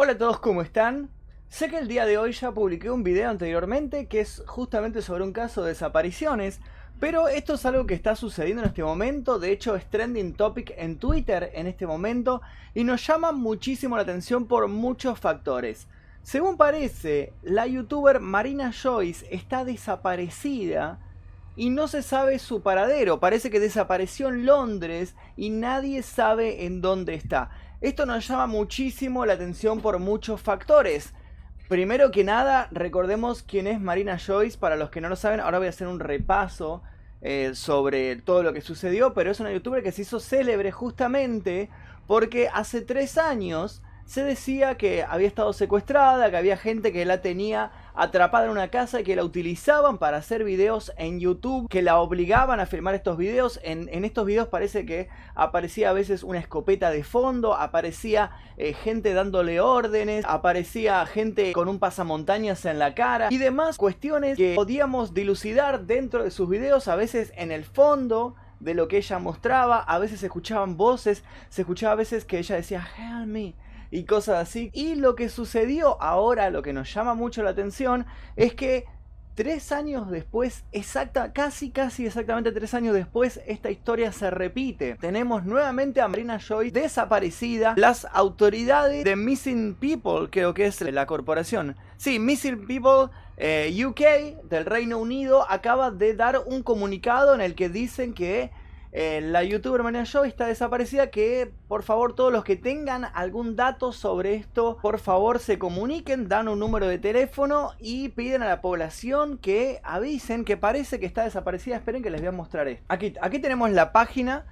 Hola a todos, ¿cómo están? Sé que el día de hoy ya publiqué un video anteriormente que es justamente sobre un caso de desapariciones, pero esto es algo que está sucediendo en este momento, de hecho es trending topic en Twitter en este momento y nos llama muchísimo la atención por muchos factores. Según parece, la youtuber Marina Joyce está desaparecida y no se sabe su paradero. Parece que desapareció en Londres y nadie sabe en dónde está. Esto nos llama muchísimo la atención por muchos factores. Primero que nada, recordemos quién es Marina Joyce. Para los que no lo saben, ahora voy a hacer un repaso eh, sobre todo lo que sucedió. Pero es una youtuber que se hizo célebre justamente porque hace tres años se decía que había estado secuestrada, que había gente que la tenía atrapada en una casa y que la utilizaban para hacer videos en YouTube, que la obligaban a filmar estos videos. En, estos videos parece que aparecía a veces una escopeta de fondo, aparecía eh, gente dándole órdenes, aparecía gente con un pasamontañas en la cara y demás cuestiones que podíamos dilucidar dentro de sus videos, a veces en el fondo de lo que ella mostraba, a veces se escuchaban voces, se escuchaba a veces que ella decía, help me y cosas así. Y lo que sucedió ahora, lo que nos llama mucho la atención, es que tres años después, exacta, casi, casi exactamente tres años después, esta historia se repite. Tenemos nuevamente a Marina Joy desaparecida. Las autoridades de Missing People, creo que es la corporación. Sí, Missing People eh, UK del Reino Unido acaba de dar un comunicado en el que dicen que eh, la youtuber María Show está desaparecida. Que por favor, todos los que tengan algún dato sobre esto, por favor se comuniquen, dan un número de teléfono y piden a la población que avisen que parece que está desaparecida. Esperen que les voy a mostrar esto. Aquí, aquí tenemos la página.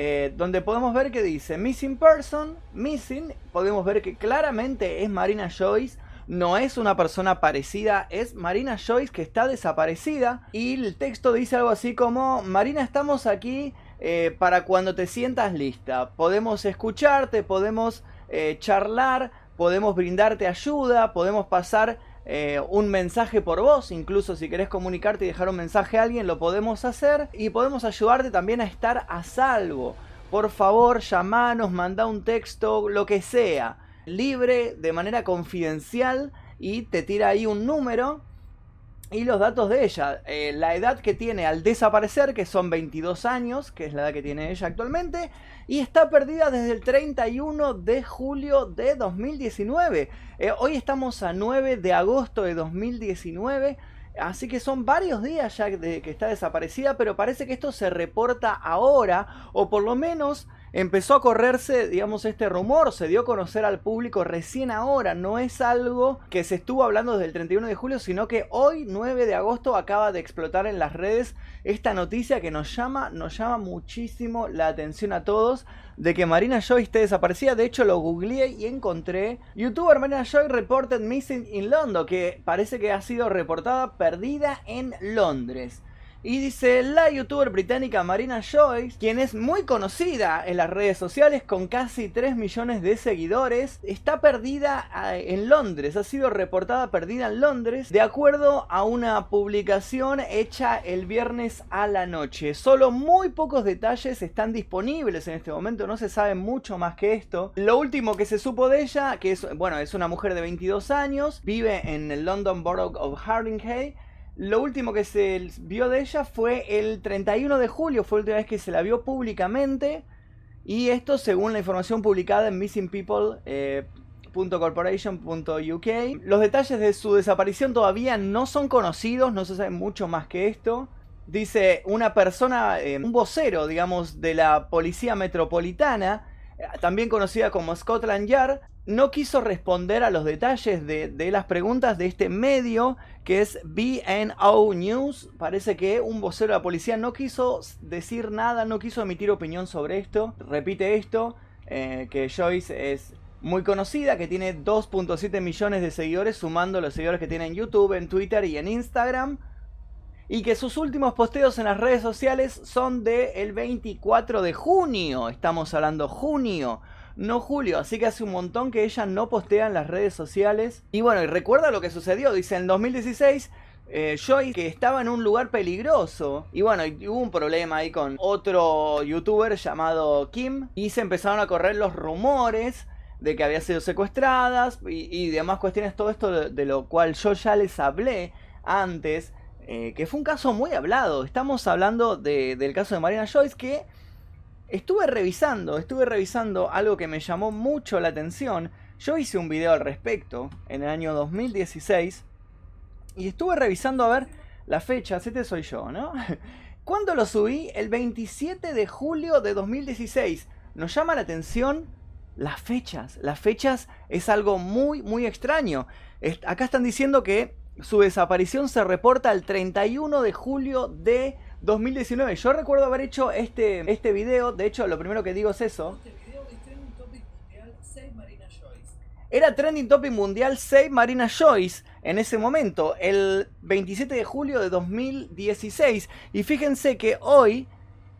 Eh, donde podemos ver que dice Missing Person, Missing, podemos ver que claramente es Marina Joyce no es una persona parecida, es Marina Joyce que está desaparecida. Y el texto dice algo así como, Marina, estamos aquí eh, para cuando te sientas lista. Podemos escucharte, podemos eh, charlar, podemos brindarte ayuda, podemos pasar eh, un mensaje por voz, incluso si querés comunicarte y dejar un mensaje a alguien, lo podemos hacer y podemos ayudarte también a estar a salvo. Por favor, llamanos, manda un texto, lo que sea libre, de manera confidencial y te tira ahí un número y los datos de ella. Eh, la edad que tiene al desaparecer, que son 22 años, que es la edad que tiene ella actualmente, y está perdida desde el 31 de julio de 2019. Eh, hoy estamos a 9 de agosto de 2019. Así que son varios días ya de que está desaparecida, pero parece que esto se reporta ahora, o por lo menos empezó a correrse, digamos, este rumor, se dio a conocer al público recién ahora, no es algo que se estuvo hablando desde el 31 de julio, sino que hoy, 9 de agosto, acaba de explotar en las redes esta noticia que nos llama, nos llama muchísimo la atención a todos de que Marina Joy esté desaparecida. De hecho, lo googleé y encontré YouTuber Marina Joy reported missing in London, que parece que ha sido reportada perdida en Londres. Y dice la youtuber británica Marina Joyce, quien es muy conocida en las redes sociales con casi 3 millones de seguidores, está perdida ah, en Londres, ha sido reportada perdida en Londres de acuerdo a una publicación hecha el viernes a la noche. Solo muy pocos detalles están disponibles en este momento, no se sabe mucho más que esto. Lo último que se supo de ella, que es, bueno, es una mujer de 22 años, vive en el London Borough of Hardingham lo último que se vio de ella fue el 31 de julio, fue la última vez que se la vio públicamente. Y esto según la información publicada en missingpeople.corporation.uk. Eh, Los detalles de su desaparición todavía no son conocidos, no se sabe mucho más que esto. Dice una persona, eh, un vocero, digamos, de la policía metropolitana, eh, también conocida como Scotland Yard, no quiso responder a los detalles de, las preguntas de este medio que es BNO News. Parece que un vocero de la policía no quiso decir nada, no quiso emitir opinión sobre esto. Repite esto, eh, que Joyce es muy conocida, que tiene 2.7 millones de seguidores, sumando los seguidores que tiene en YouTube, en Twitter y en Instagram. Y que sus últimos posteos en las redes sociales son del el 24 de junio. Estamos hablando junio no Julio, así que hace un montón que ella no postea en las redes sociales. Y bueno, y recuerda lo que sucedió, dice en 2016 eh, Joy que estaba en un lugar peligroso. Y bueno, hubo un problema ahí con otro youtuber llamado Kim. Y se empezaron a correr los rumores de que había sido secuestradas y, demás cuestiones, todo esto de, lo cual yo ya les hablé antes, eh, que fue un caso muy hablado. Estamos hablando del caso de Marina Joyce que estuve revisando, estuve revisando algo que me llamó mucho la atención. Yo hice un video al respecto en el año 2016 y estuve revisando a ver la fecha, este soy yo, ¿no? ¿Cuándo lo subí? El 27 de julio de 2016. Nos llama la atención las fechas. Las fechas es algo muy, muy extraño. Acá están diciendo que su desaparición se reporta el 31 de julio de 2019. Yo recuerdo haber hecho este, este video. De hecho, lo primero que digo es eso. Era trending topic mundial Save Marina Joyce en ese momento, el 27 de julio de 2016. Y fíjense que hoy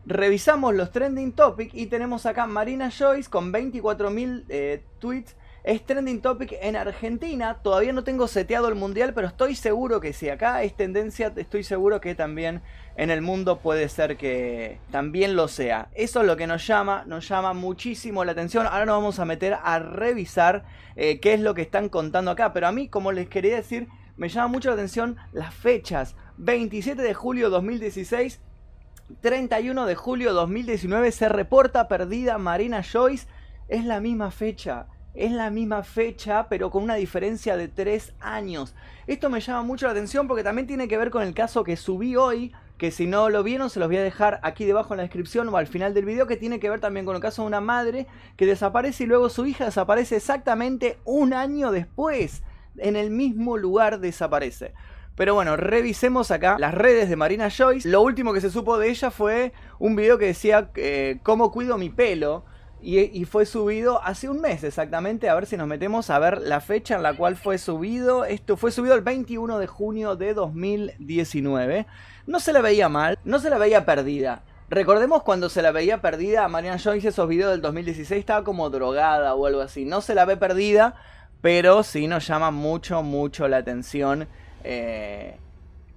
revisamos los trending topics y tenemos acá Marina Joyce con 24.000 eh, tweets. Es trending topic en Argentina. Todavía no tengo seteado el mundial, pero estoy seguro que si acá es tendencia, estoy seguro que también en el mundo puede ser que también lo sea. Eso es lo que nos llama, nos llama muchísimo la atención. Ahora nos vamos a meter a revisar eh, qué es lo que están contando acá. Pero a mí, como les quería decir, me llama mucho la atención las fechas. 27 de julio 2016 31 de julio 2019 se reporta perdida Marina Joyce. Es la misma fecha. Es la misma fecha, pero con una diferencia de 3 años. Esto me llama mucho la atención porque también tiene que ver con el caso que subí hoy. Que si no lo vieron, se los voy a dejar aquí debajo en la descripción o al final del video. Que tiene que ver también con el caso de una madre que desaparece y luego su hija desaparece exactamente un año después. En el mismo lugar desaparece. Pero bueno, revisemos acá las redes de Marina Joyce. Lo último que se supo de ella fue un video que decía eh, cómo cuido mi pelo. Y, fue subido hace un mes exactamente. A ver si nos metemos a ver la fecha en la cual fue subido. Esto fue subido el 21 de junio de 2019. No se la veía mal, no se la veía perdida. Recordemos cuando se la veía perdida a Marina Joyce, esos videos del 2016 estaba como drogada o algo así. No se la ve perdida, pero sí nos llama mucho, mucho la atención eh,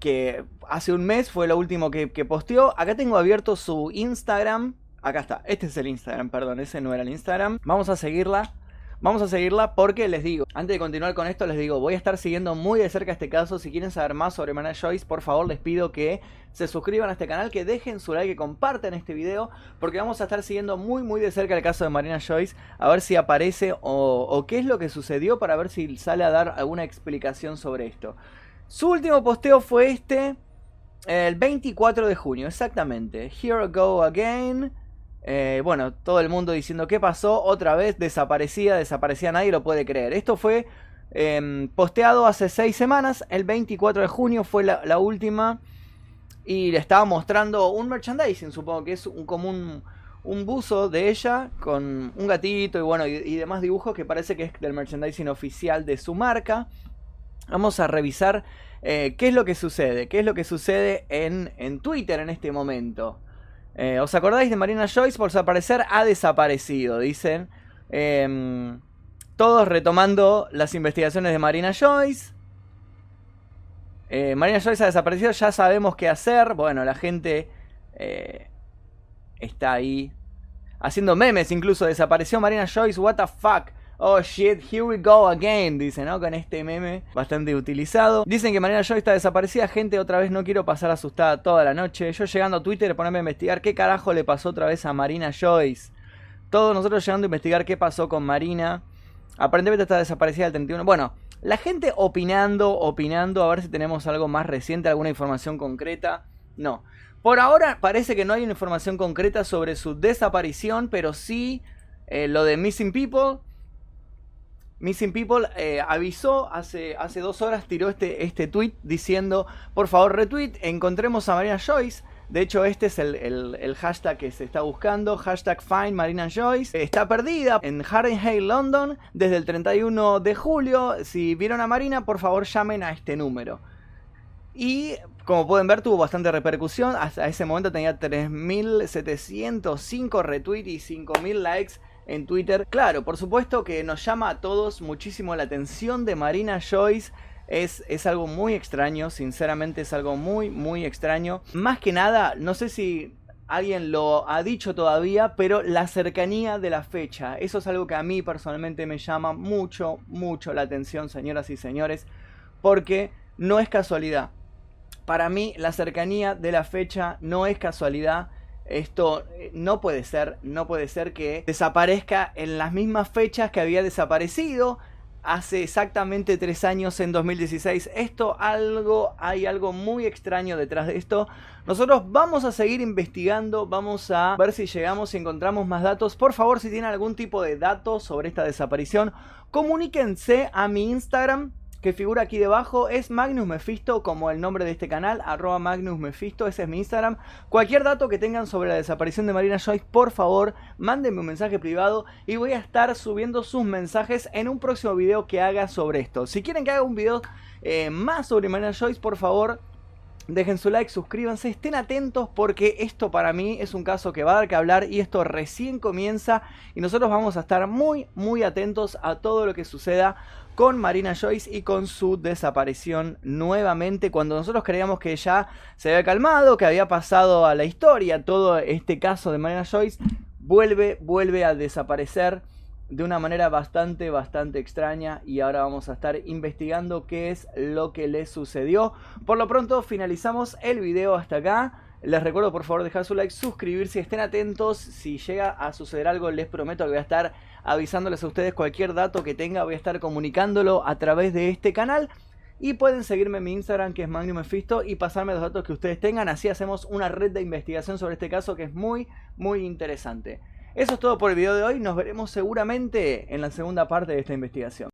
que hace un mes fue lo último que, posteó. Acá tengo abierto su Instagram. Acá está, este es el Instagram, perdón, ese no era el Instagram. Vamos a seguirla. Vamos a seguirla porque les digo, antes de continuar con esto, les digo, voy a estar siguiendo muy de cerca este caso. Si quieren saber más sobre Marina Joyce, por favor les pido que se suscriban a este canal, que dejen su like, que compartan este video, porque vamos a estar siguiendo muy muy de cerca el caso de Marina Joyce, a ver si aparece o, o qué es lo que sucedió para ver si sale a dar alguna explicación sobre esto. Su último posteo fue este, el 24 de junio, exactamente. Here I go again. Eh, bueno, todo el mundo diciendo qué pasó, otra vez desaparecía, desaparecía, nadie lo puede creer. Esto fue em, posteado hace seis semanas, el 24 de junio fue la, última. Y le estaba mostrando un merchandising, supongo que es un, como un, buzo de ella con un gatito y bueno, y demás dibujos que parece que es del merchandising oficial de su marca. Vamos a revisar eh, qué es lo que sucede, qué es lo que sucede en, en Twitter en este momento. Eh, ¿Os acordáis de Marina Joyce? Por su parecer ha desaparecido, dicen. Em, todos retomando las investigaciones de Marina Joyce. Eh, Marina Joyce ha desaparecido, ya sabemos qué hacer. Bueno, la gente está ahí haciendo memes incluso. Desapareció Marina Joyce, what the fuck. Oh shit, here we go again, dice, ¿no? Con este meme bastante utilizado. Dicen que Marina Joy está desaparecida, gente, otra vez no quiero pasar asustada toda la noche. Yo llegando a Twitter, ponerme a investigar qué carajo le pasó otra vez a Marina Joyce. Todos nosotros llegando a investigar qué pasó con Marina. Aparentemente está desaparecida el 31. Bueno, la gente opinando, opinando, a ver si tenemos algo más reciente, alguna información concreta. No. Por ahora parece que no hay una información concreta sobre su desaparición, pero sí eh, lo de Missing People Missing People eh, avisó hace, hace dos horas, tiró este, este tweet diciendo, por favor retweet, encontremos a Marina Joyce. De hecho, este es el, hashtag que se está buscando, hashtag Find Marina Joyce. Está perdida en Harrenhale, London, desde el 31 de julio. Si vieron a Marina, por favor llamen a este número. Y como pueden ver, tuvo bastante repercusión. Hasta ese momento tenía 3.705 retweets y 5.000 likes en Twitter. Claro, por supuesto que nos llama a todos muchísimo la atención de Marina Joyce. Es, es, algo muy extraño, sinceramente es algo muy, muy extraño. Más que nada, no sé si alguien lo ha dicho todavía, pero la cercanía de la fecha. Eso es algo que a mí personalmente me llama mucho, mucho la atención, señoras y señores, porque no es casualidad. Para mí la cercanía de la fecha no es casualidad. Esto eh, no puede ser, no puede ser que desaparezca en las mismas fechas que había desaparecido hace exactamente tres años en 2016. Esto algo, hay algo muy extraño detrás de esto. Nosotros vamos a seguir investigando, vamos a ver si llegamos y encontramos más datos. Por favor, si tienen algún tipo de datos sobre esta desaparición, comuníquense a mi Instagram que figura aquí debajo es Magnus Mephisto, como el nombre de este canal, arroba Magnus Mephisto, ese es mi Instagram. Cualquier dato que tengan sobre la desaparición de Marina Joyce, por favor, mándenme un mensaje privado y voy a estar subiendo sus mensajes en un próximo video que haga sobre esto. Si quieren que haga un video eh, más sobre Marina Joyce, por favor, Dejen su like, suscríbanse, estén atentos porque esto para mí es un caso que va a dar que hablar y esto recién comienza y nosotros vamos a estar muy muy atentos a todo lo que suceda con Marina Joyce y con su desaparición nuevamente cuando nosotros creíamos que ya se había calmado, que había pasado a la historia todo este caso de Marina Joyce, vuelve, vuelve a desaparecer de una manera bastante, bastante extraña y ahora vamos a estar investigando qué es lo que le sucedió. Por lo pronto finalizamos el video hasta acá. Les recuerdo por favor dejar su like, suscribirse, estén atentos. Si llega a suceder algo les prometo que voy a estar avisándoles a ustedes cualquier dato que tenga. Voy a estar comunicándolo a través de este canal. Y pueden seguirme en mi Instagram que es Magnum y pasarme los datos que ustedes tengan. Así hacemos una red de investigación sobre este caso que es muy, muy interesante. Eso es todo por el video de hoy. Nos veremos seguramente en la segunda parte de esta investigación.